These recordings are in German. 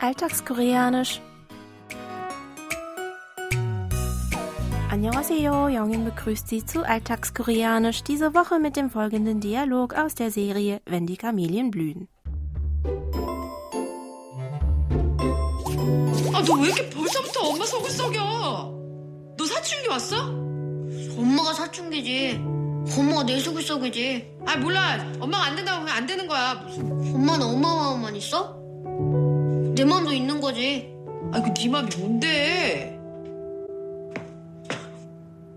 Alltagskoreanisch. Annyeonghaseyo, Jongin begrüßt Sie zu Alltagskoreanisch, diese Woche mit dem folgenden Dialog aus der Serie Wenn die Kamelien blühen. 아, 너 왜 이렇게 벌써부터 엄마 속을 썩여? 너 사춘기 왔어? 엄마가 사춘기지. 엄마가 내 속을 썩이지. 아, 몰라. 엄마가 안 된다고 하면 안 되는 거야. 무슨. 엄마는 엄마 마음만 있어? 내 마음도 있는 거지. 아, 그네 맘이 뭔데?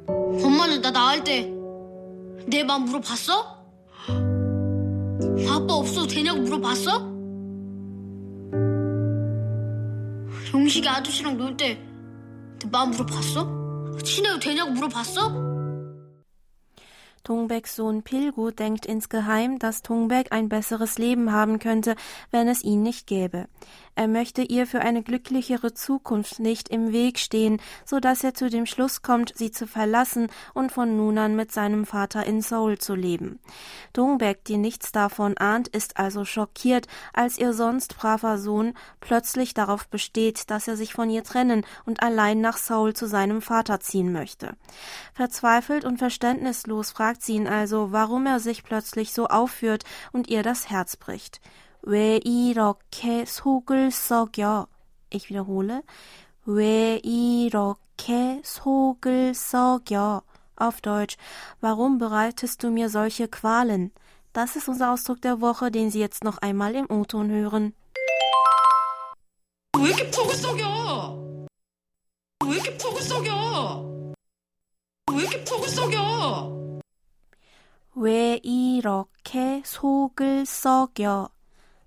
엄마는 나 나을 때내 마음 물어봤어? 아빠 없어도 되냐고 물어봤어? 용식이 아저씨랑 놀 때 내 마음 물어봤어? 친해도 되냐고 물어봤어? Tungbeks Sohn Pilgu denkt insgeheim, dass Tungbek ein besseres Leben haben könnte, wenn es ihn nicht gäbe. Er möchte ihr für eine glücklichere Zukunft nicht im Weg stehen, so dass er zu dem Schluss kommt, sie zu verlassen und von nun an mit seinem Vater in Seoul zu leben. Tungbek, die nichts davon ahnt, ist also schockiert, als ihr sonst braver Sohn plötzlich darauf besteht, dass er sich von ihr trennen und allein nach Seoul zu seinem Vater ziehen möchte. Verzweifelt und verständnislos fragt sie ihn also, warum er sich plötzlich so aufführt und ihr das Herz bricht. 왜 이렇게 속을 썩여? Ich wiederhole. 왜 이렇게 속을 썩여? Auf Deutsch. Warum bereitest du mir solche Qualen? Das ist unser Ausdruck der Woche, den Sie jetzt noch einmal im O-Ton hören. 왜 이렇게 속을 썩여? 왜 이렇게 속을 썩여? 왜 이렇게 속을 썩여? 왜 이렇게 속을 썩여?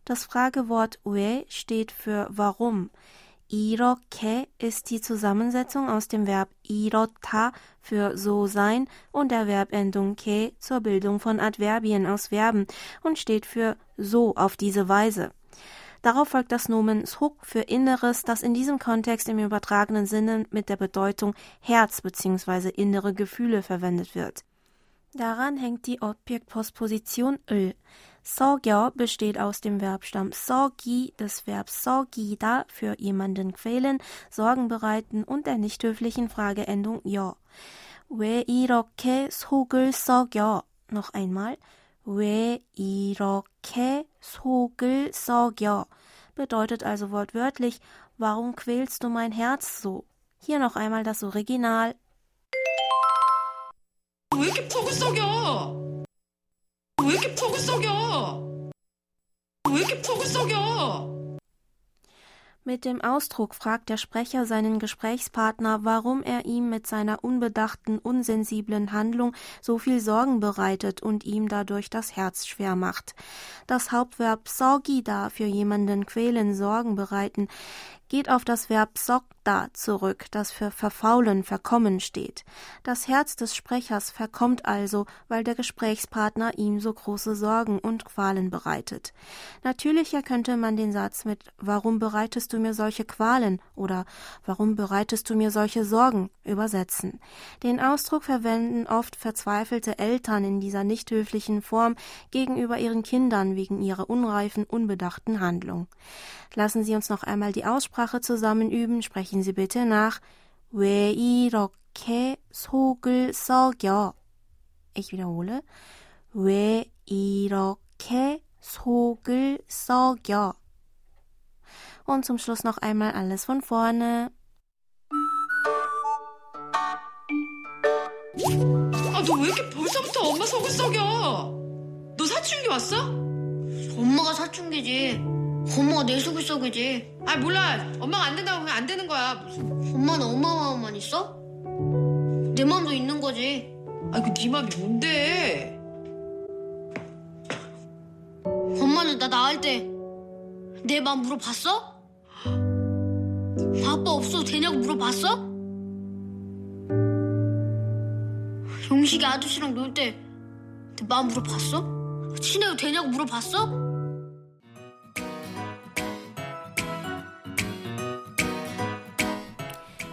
Das Fragewort ue steht für warum. Iroke ist die Zusammensetzung aus dem Verb irota für so sein und der Verbendung ke zur Bildung von Adverbien aus Verben und steht für so auf diese Weise. Darauf folgt das Nomen suk für Inneres, das in diesem Kontext im übertragenen Sinne mit der Bedeutung Herz bzw. innere Gefühle verwendet wird. Daran hängt die Objektpostposition 을. 썩여 besteht aus dem Verbstamm 썩이, des Verbs 썩이다 für jemanden quälen, Sorgen bereiten und der nicht höflichen Frageendung 여. 왜 이렇게 속을 썩여? Noch einmal. 왜 이렇게 속을 썩여? Bedeutet also wortwörtlich, warum quälst du mein Herz so? Hier noch einmal das Original. 왜 이렇게 속을 썩여? 왜 이렇게 속을 썩여? 왜 이렇게 속을 썩여? Mit dem Ausdruck fragt der Sprecher seinen Gesprächspartner, warum er ihm mit seiner unbedachten, unsensiblen Handlung so viel Sorgen bereitet und ihm dadurch das Herz schwer macht. Das Hauptverb sorgida für jemanden quälen, Sorgen bereiten geht auf das Verb sokda zurück, das für verfaulen, verkommen steht. Das Herz des Sprechers verkommt also, weil der Gesprächspartner ihm so große Sorgen und Qualen bereitet. Natürlicher könnte man den Satz mit Warum bereitest du mir solche Qualen oder Warum bereitest du mir solche Sorgen übersetzen. Den Ausdruck verwenden oft verzweifelte Eltern in dieser nicht höflichen Form gegenüber ihren Kindern wegen ihrer unreifen, unbedachten Handlung. Lassen Sie uns noch einmal die Aussprache zusammen üben. Sprechen Sie bitte nach. 왜 이렇게 속을 썩여? Ich wiederhole. 왜 이렇게 속을 썩여? Und zum Schluss noch einmal alles von vorne. 아, 너 왜 이렇게 벌써부터 엄마 속을 썩여? 너 사춘기 왔어? 엄마가 사춘기지. 엄마가 내 속을 썩이지. 아, 몰라. 엄마가 안 된다고 하면 안 되는 거야. 엄마는 엄마 마음만 있어? 내 마음도 있는 거지. 아, 그네 맘이 뭔데? 엄마는 나 나을 때 내 마음 물어봤어? 아빠 없어도 되냐고 물어봤어? 용식이 아저씨랑 놀 때 내 마음 물어봤어? 친해도 되냐고 물어봤어?